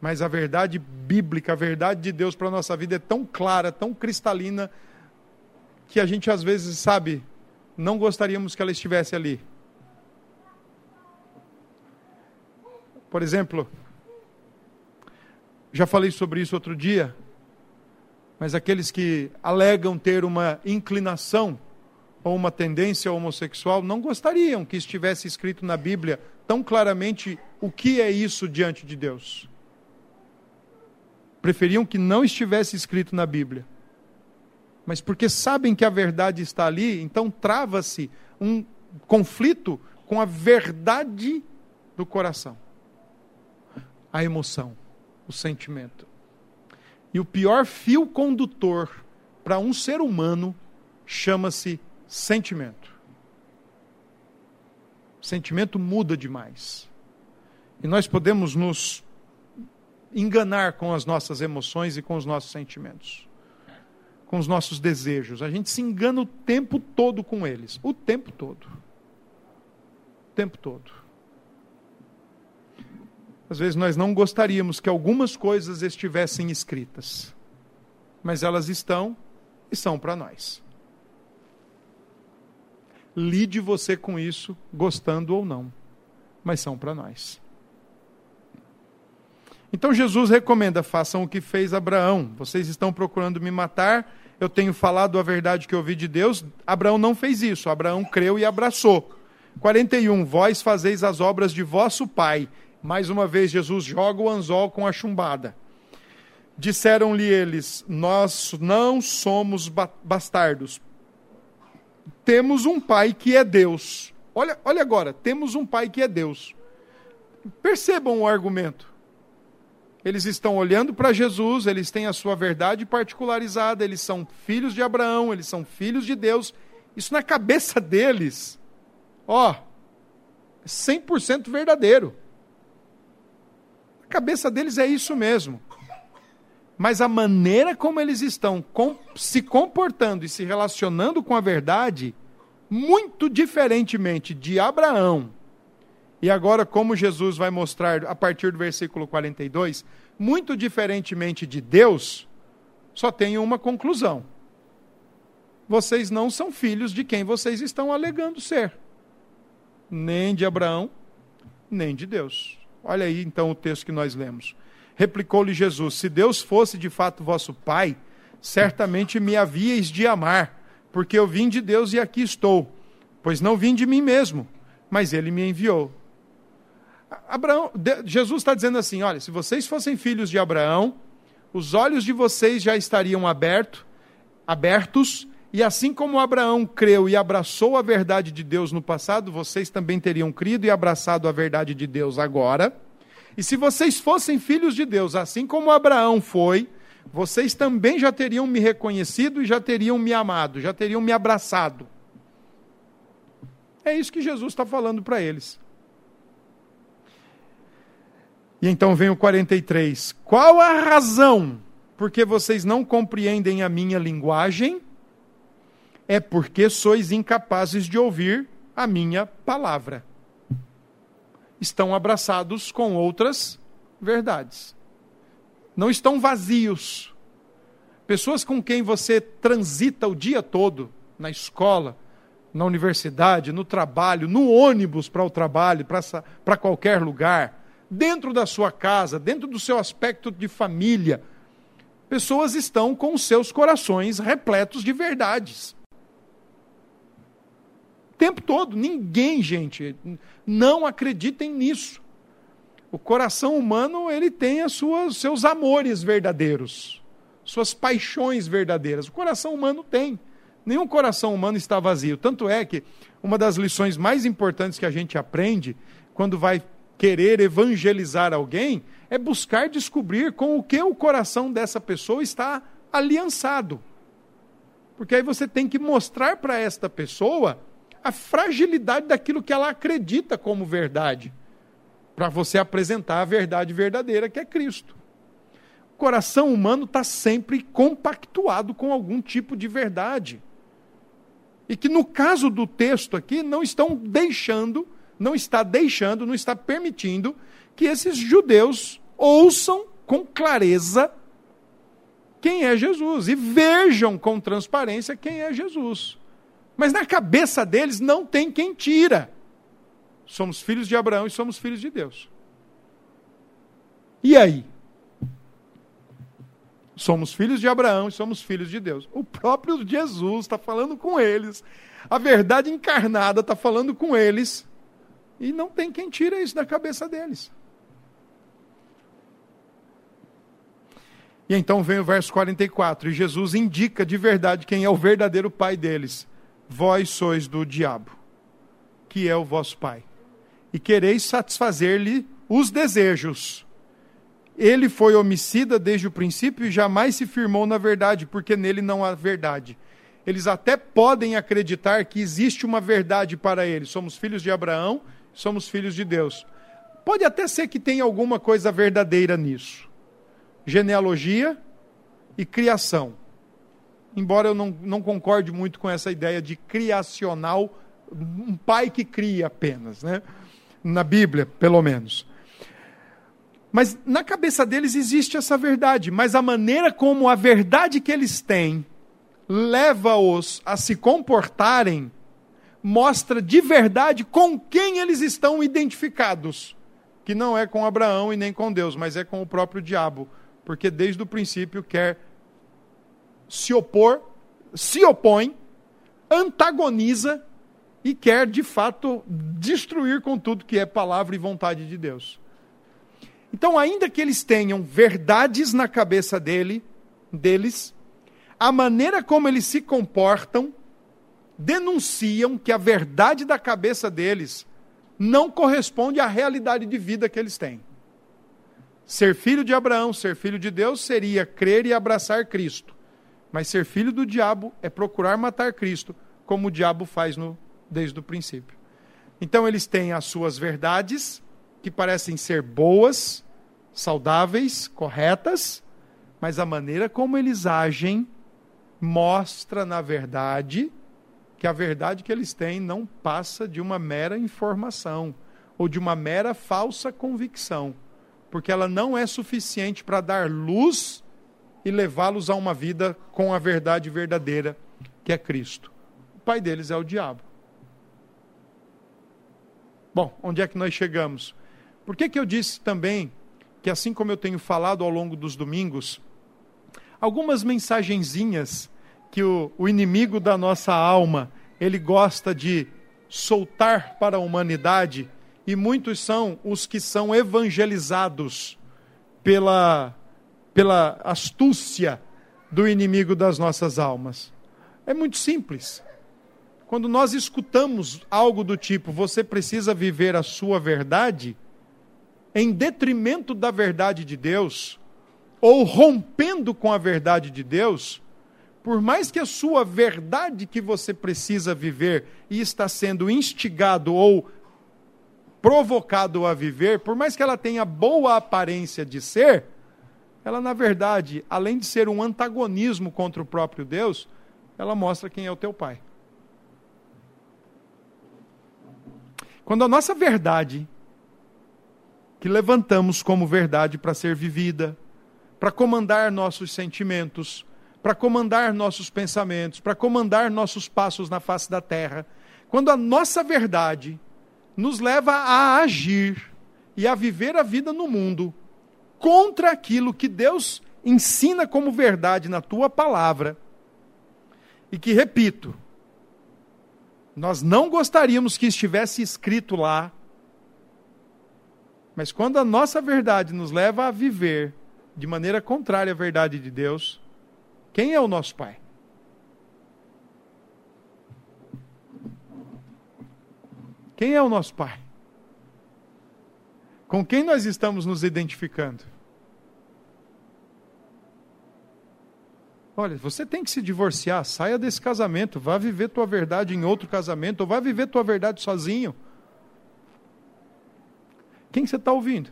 Mas a verdade bíblica, a verdade de Deus para a nossa vida é tão clara, tão cristalina, que a gente às vezes, sabe, não gostaríamos que ela estivesse ali. Por exemplo, já falei sobre isso outro dia, mas aqueles que alegam ter uma inclinação ou uma tendência homossexual não gostariam que estivesse escrito na Bíblia tão claramente o que é isso diante de Deus. Preferiam que não estivesse escrito na Bíblia. Mas porque sabem que a verdade está ali, então trava-se um conflito com a verdade do coração. A emoção o sentimento. E o pior fio condutor para um ser humano chama-se sentimento. sentimento muda demais. E nós podemos nos enganar com as nossas emoções e com os nossos sentimentos, com os nossos desejos. A gente se engana o tempo todo com eles, o tempo todo. O tempo todo. Às vezes nós não gostaríamos que algumas coisas estivessem escritas, mas elas estão e são para nós. Lide você com isso, gostando ou não, mas são para nós. Então Jesus recomenda: façam o que fez Abraão. Vocês estão procurando me matar, eu tenho falado a verdade que ouvi de Deus. Abraão não fez isso, Abraão creu e abraçou. 41. Vós fazeis as obras de vosso pai mais uma vez, Jesus joga o anzol com a chumbada. Disseram-lhe eles: Nós não somos bastardos. Temos um pai que é Deus. Olha, olha agora, temos um pai que é Deus. Percebam o argumento. Eles estão olhando para Jesus, eles têm a sua verdade particularizada, eles são filhos de Abraão, eles são filhos de Deus. Isso na cabeça deles, ó, é 100% verdadeiro. Cabeça deles é isso mesmo. Mas a maneira como eles estão com, se comportando e se relacionando com a verdade, muito diferentemente de Abraão, e agora, como Jesus vai mostrar a partir do versículo 42, muito diferentemente de Deus, só tem uma conclusão: vocês não são filhos de quem vocês estão alegando ser, nem de Abraão, nem de Deus. Olha aí então o texto que nós lemos. Replicou-lhe Jesus: Se Deus fosse de fato vosso Pai, certamente me havíeis de amar, porque eu vim de Deus e aqui estou. Pois não vim de mim mesmo, mas ele me enviou. Abraão, Jesus está dizendo assim: olha, se vocês fossem filhos de Abraão, os olhos de vocês já estariam aberto, abertos, e assim como Abraão creu e abraçou a verdade de Deus no passado, vocês também teriam crido e abraçado a verdade de Deus agora. E se vocês fossem filhos de Deus, assim como Abraão foi, vocês também já teriam me reconhecido e já teriam me amado, já teriam me abraçado. É isso que Jesus está falando para eles. E então vem o 43. Qual a razão porque vocês não compreendem a minha linguagem? É porque sois incapazes de ouvir a minha palavra. Estão abraçados com outras verdades. Não estão vazios. Pessoas com quem você transita o dia todo, na escola, na universidade, no trabalho, no ônibus para o trabalho, para qualquer lugar, dentro da sua casa, dentro do seu aspecto de família, pessoas estão com seus corações repletos de verdades tempo todo. Ninguém, gente, não acreditem nisso. O coração humano, ele tem as suas, seus amores verdadeiros, suas paixões verdadeiras. O coração humano tem. Nenhum coração humano está vazio. Tanto é que uma das lições mais importantes que a gente aprende quando vai querer evangelizar alguém é buscar descobrir com o que o coração dessa pessoa está aliançado. Porque aí você tem que mostrar para esta pessoa a fragilidade daquilo que ela acredita como verdade, para você apresentar a verdade verdadeira, que é Cristo. O coração humano está sempre compactuado com algum tipo de verdade. E que no caso do texto aqui, não estão deixando, não está deixando, não está permitindo que esses judeus ouçam com clareza quem é Jesus e vejam com transparência quem é Jesus. Mas na cabeça deles não tem quem tira. Somos filhos de Abraão e somos filhos de Deus. E aí? Somos filhos de Abraão e somos filhos de Deus. O próprio Jesus está falando com eles. A verdade encarnada está falando com eles. E não tem quem tira isso da cabeça deles. E então vem o verso 44, e Jesus indica de verdade quem é o verdadeiro pai deles. Vós sois do diabo, que é o vosso pai, e quereis satisfazer-lhe os desejos. Ele foi homicida desde o princípio e jamais se firmou na verdade, porque nele não há verdade. Eles até podem acreditar que existe uma verdade para eles. Somos filhos de Abraão, somos filhos de Deus. Pode até ser que tenha alguma coisa verdadeira nisso genealogia e criação. Embora eu não, não concorde muito com essa ideia de criacional, um pai que cria apenas, né? na Bíblia, pelo menos. Mas na cabeça deles existe essa verdade, mas a maneira como a verdade que eles têm leva-os a se comportarem mostra de verdade com quem eles estão identificados, que não é com Abraão e nem com Deus, mas é com o próprio diabo, porque desde o princípio quer se opor, se opõe, antagoniza e quer de fato destruir com tudo que é palavra e vontade de Deus. Então, ainda que eles tenham verdades na cabeça dele, deles, a maneira como eles se comportam denunciam que a verdade da cabeça deles não corresponde à realidade de vida que eles têm. Ser filho de Abraão, ser filho de Deus, seria crer e abraçar Cristo. Mas ser filho do diabo é procurar matar Cristo, como o diabo faz no, desde o princípio. Então eles têm as suas verdades, que parecem ser boas, saudáveis, corretas, mas a maneira como eles agem mostra, na verdade, que a verdade que eles têm não passa de uma mera informação ou de uma mera falsa convicção porque ela não é suficiente para dar luz e levá-los a uma vida com a verdade verdadeira, que é Cristo. O pai deles é o diabo. Bom, onde é que nós chegamos? Por que, que eu disse também que, assim como eu tenho falado ao longo dos domingos, algumas mensagenzinhas que o, o inimigo da nossa alma ele gosta de soltar para a humanidade e muitos são os que são evangelizados pela, pela astúcia do inimigo das nossas almas. É muito simples. Quando nós escutamos algo do tipo, você precisa viver a sua verdade, em detrimento da verdade de Deus, ou rompendo com a verdade de Deus, por mais que a sua verdade que você precisa viver e está sendo instigado ou provocado a viver, por mais que ela tenha boa aparência de ser, ela na verdade, além de ser um antagonismo contra o próprio Deus, ela mostra quem é o teu pai. Quando a nossa verdade, que levantamos como verdade para ser vivida, para comandar nossos sentimentos, para comandar nossos pensamentos, para comandar nossos passos na face da terra, quando a nossa verdade nos leva a agir e a viver a vida no mundo contra aquilo que Deus ensina como verdade na tua palavra. E que, repito, nós não gostaríamos que estivesse escrito lá, mas quando a nossa verdade nos leva a viver de maneira contrária à verdade de Deus, quem é o nosso Pai? Quem é o nosso Pai? Com quem nós estamos nos identificando? Olha, você tem que se divorciar, saia desse casamento, vá viver tua verdade em outro casamento, ou vá viver tua verdade sozinho. Quem você está ouvindo?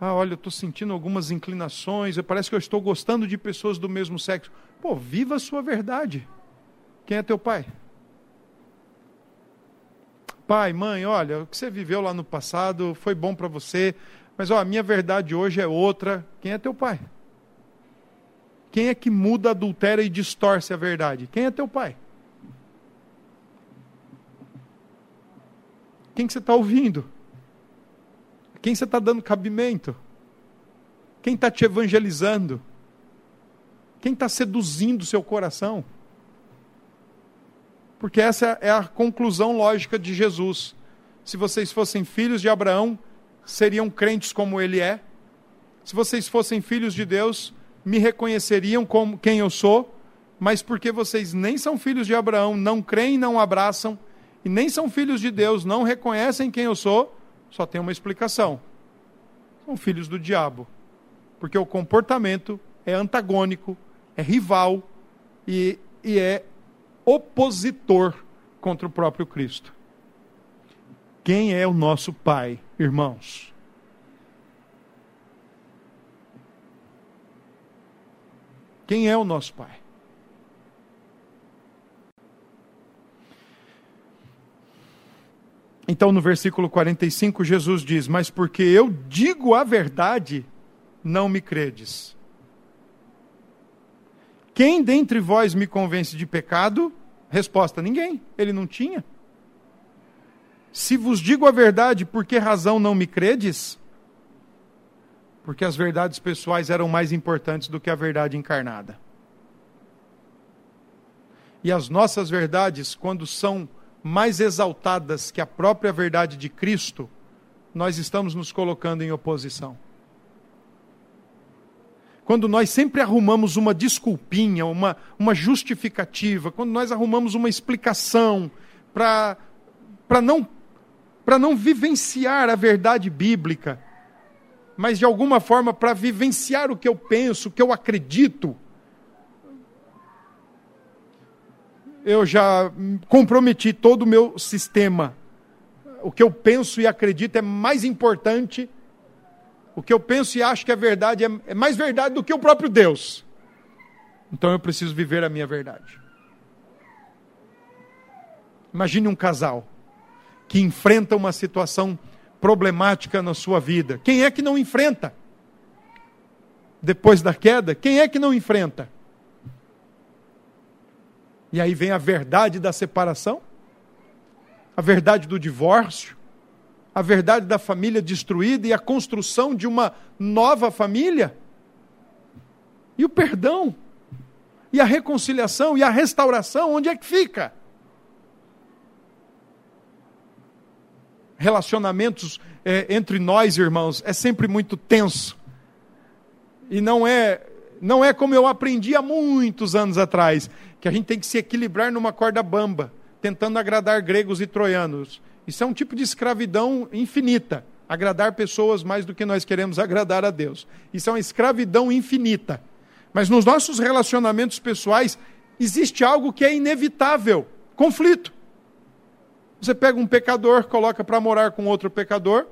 Ah, olha, eu estou sentindo algumas inclinações, parece que eu estou gostando de pessoas do mesmo sexo. Pô, viva a sua verdade. Quem é teu pai? Pai, mãe, olha, o que você viveu lá no passado foi bom para você, mas ó, a minha verdade hoje é outra. Quem é teu pai? Quem é que muda, adultera e distorce a verdade? Quem é teu pai? Quem que você está ouvindo? Quem você está dando cabimento? Quem está te evangelizando? Quem está seduzindo seu coração? Porque essa é a conclusão lógica de Jesus. Se vocês fossem filhos de Abraão, seriam crentes como ele é. Se vocês fossem filhos de Deus, me reconheceriam como quem eu sou. Mas porque vocês nem são filhos de Abraão, não creem, não abraçam, e nem são filhos de Deus, não reconhecem quem eu sou, só tem uma explicação. São filhos do diabo. Porque o comportamento é antagônico, é rival e, e é opositor contra o próprio Cristo. Quem é o nosso Pai, irmãos? Quem é o nosso Pai? Então, no versículo 45, Jesus diz: Mas porque eu digo a verdade, não me credes. Quem dentre vós me convence de pecado? Resposta: ninguém. Ele não tinha. Se vos digo a verdade, por que razão não me credes? Porque as verdades pessoais eram mais importantes do que a verdade encarnada. E as nossas verdades, quando são mais exaltadas que a própria verdade de Cristo, nós estamos nos colocando em oposição quando nós sempre arrumamos uma desculpinha, uma, uma justificativa, quando nós arrumamos uma explicação para não, não vivenciar a verdade bíblica, mas de alguma forma para vivenciar o que eu penso, o que eu acredito, eu já comprometi todo o meu sistema. O que eu penso e acredito é mais importante o que eu penso e acho que é verdade é, é mais verdade do que o próprio Deus. Então eu preciso viver a minha verdade. Imagine um casal que enfrenta uma situação problemática na sua vida. Quem é que não enfrenta? Depois da queda, quem é que não enfrenta? E aí vem a verdade da separação, a verdade do divórcio, a verdade da família destruída e a construção de uma nova família? E o perdão? E a reconciliação? E a restauração? Onde é que fica? Relacionamentos é, entre nós, irmãos, é sempre muito tenso. E não é, não é como eu aprendi há muitos anos atrás, que a gente tem que se equilibrar numa corda bamba, tentando agradar gregos e troianos. Isso é um tipo de escravidão infinita. Agradar pessoas mais do que nós queremos agradar a Deus. Isso é uma escravidão infinita. Mas nos nossos relacionamentos pessoais existe algo que é inevitável: conflito. Você pega um pecador, coloca para morar com outro pecador.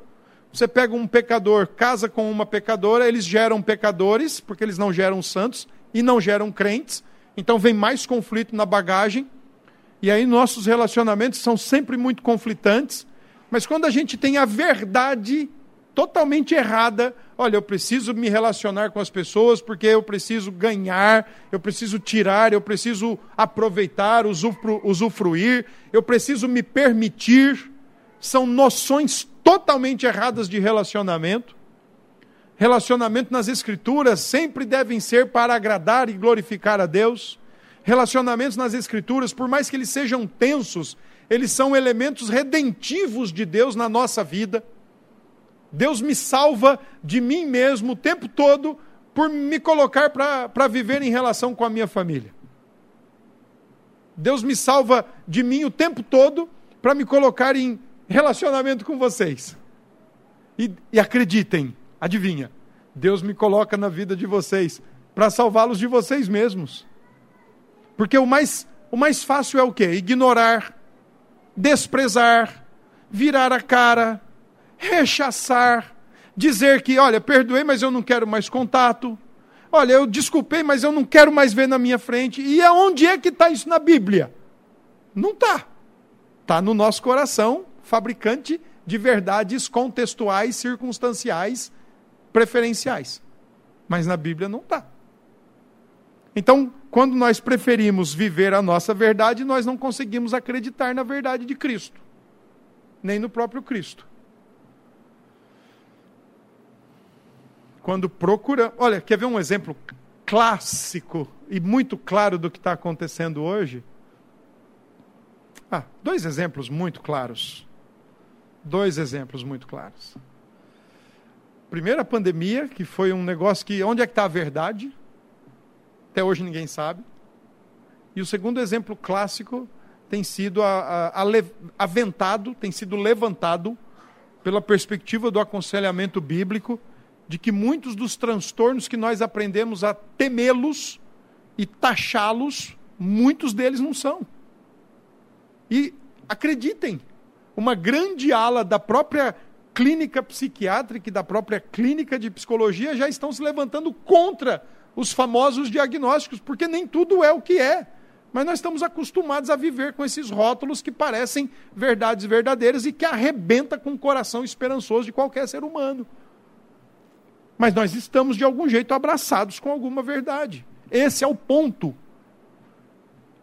Você pega um pecador, casa com uma pecadora, eles geram pecadores, porque eles não geram santos e não geram crentes. Então vem mais conflito na bagagem. E aí nossos relacionamentos são sempre muito conflitantes, mas quando a gente tem a verdade totalmente errada, olha, eu preciso me relacionar com as pessoas porque eu preciso ganhar, eu preciso tirar, eu preciso aproveitar, usufruir, eu preciso me permitir. São noções totalmente erradas de relacionamento. Relacionamento nas Escrituras sempre devem ser para agradar e glorificar a Deus. Relacionamentos nas Escrituras, por mais que eles sejam tensos, eles são elementos redentivos de Deus na nossa vida. Deus me salva de mim mesmo o tempo todo por me colocar para viver em relação com a minha família. Deus me salva de mim o tempo todo para me colocar em relacionamento com vocês. E, e acreditem, adivinha, Deus me coloca na vida de vocês para salvá-los de vocês mesmos. Porque o mais, o mais fácil é o quê? Ignorar, desprezar, virar a cara, rechaçar, dizer que, olha, perdoei, mas eu não quero mais contato. Olha, eu desculpei, mas eu não quero mais ver na minha frente. E aonde é que está isso na Bíblia? Não está. Está no nosso coração, fabricante de verdades contextuais, circunstanciais, preferenciais. Mas na Bíblia não está. Então, quando nós preferimos viver a nossa verdade, nós não conseguimos acreditar na verdade de Cristo, nem no próprio Cristo. Quando procura. Olha, quer ver um exemplo clássico e muito claro do que está acontecendo hoje? Ah, dois exemplos muito claros. Dois exemplos muito claros. Primeira pandemia, que foi um negócio que. Onde é que está a verdade? Até hoje ninguém sabe. E o segundo exemplo clássico tem sido a, a, a, aventado, tem sido levantado pela perspectiva do aconselhamento bíblico de que muitos dos transtornos que nós aprendemos a temê-los e taxá-los, muitos deles não são. E acreditem, uma grande ala da própria clínica psiquiátrica e da própria clínica de psicologia já estão se levantando contra os famosos diagnósticos, porque nem tudo é o que é. Mas nós estamos acostumados a viver com esses rótulos que parecem verdades verdadeiras e que arrebenta com o coração esperançoso de qualquer ser humano. Mas nós estamos de algum jeito abraçados com alguma verdade. Esse é o ponto.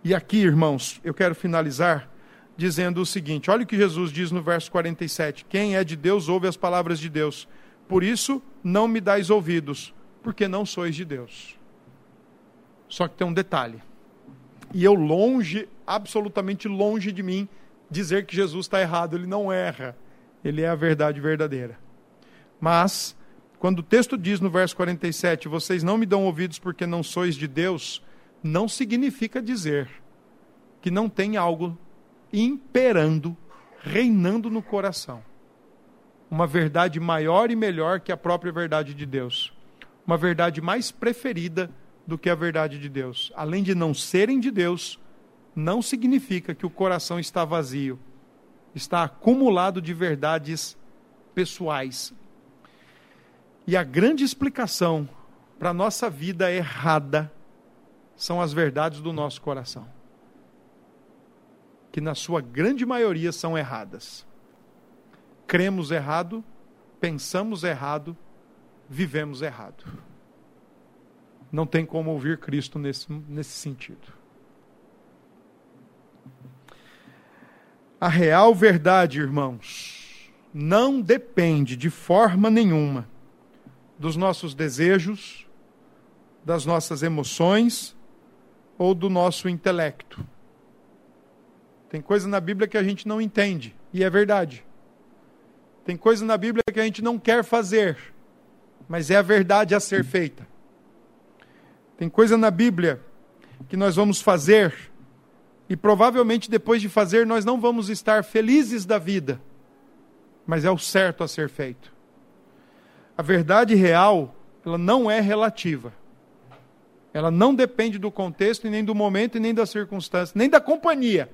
E aqui, irmãos, eu quero finalizar dizendo o seguinte: olha o que Jesus diz no verso 47. Quem é de Deus ouve as palavras de Deus. Por isso, não me dais ouvidos, porque não sois de Deus. Só que tem um detalhe. E eu longe, absolutamente longe de mim, dizer que Jesus está errado. Ele não erra. Ele é a verdade verdadeira. Mas, quando o texto diz no verso 47, vocês não me dão ouvidos porque não sois de Deus, não significa dizer que não tem algo imperando, reinando no coração. Uma verdade maior e melhor que a própria verdade de Deus uma verdade mais preferida do que a verdade de Deus. Além de não serem de Deus, não significa que o coração está vazio, está acumulado de verdades pessoais. E a grande explicação para a nossa vida errada são as verdades do nosso coração, que na sua grande maioria são erradas. Cremos errado, pensamos errado, vivemos errado. Não tem como ouvir Cristo nesse, nesse sentido. A real verdade, irmãos, não depende de forma nenhuma dos nossos desejos, das nossas emoções ou do nosso intelecto. Tem coisa na Bíblia que a gente não entende, e é verdade. Tem coisa na Bíblia que a gente não quer fazer, mas é a verdade a ser feita. Tem coisa na Bíblia que nós vamos fazer e provavelmente depois de fazer nós não vamos estar felizes da vida, mas é o certo a ser feito. A verdade real, ela não é relativa. Ela não depende do contexto, e nem do momento, e nem das circunstâncias, nem da companhia.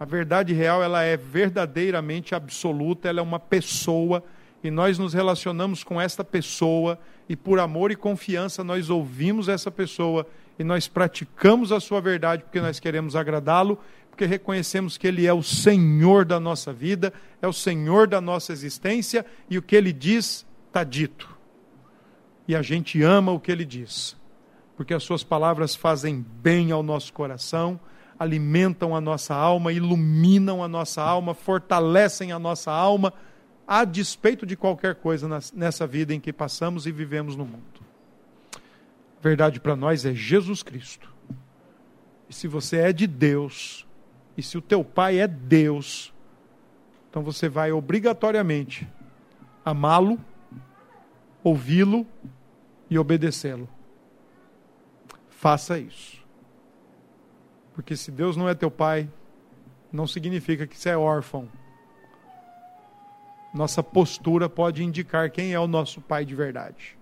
A verdade real, ela é verdadeiramente absoluta, ela é uma pessoa e nós nos relacionamos com esta pessoa e por amor e confiança nós ouvimos essa pessoa e nós praticamos a sua verdade porque nós queremos agradá-lo, porque reconhecemos que ele é o Senhor da nossa vida, é o Senhor da nossa existência e o que ele diz está dito. E a gente ama o que ele diz, porque as suas palavras fazem bem ao nosso coração, alimentam a nossa alma, iluminam a nossa alma, fortalecem a nossa alma a despeito de qualquer coisa nessa vida em que passamos e vivemos no mundo. A verdade para nós é Jesus Cristo. E se você é de Deus, e se o teu pai é Deus, então você vai obrigatoriamente amá-lo, ouvi-lo e obedecê-lo. Faça isso. Porque se Deus não é teu pai, não significa que você é órfão nossa postura pode indicar quem é o nosso pai de verdade.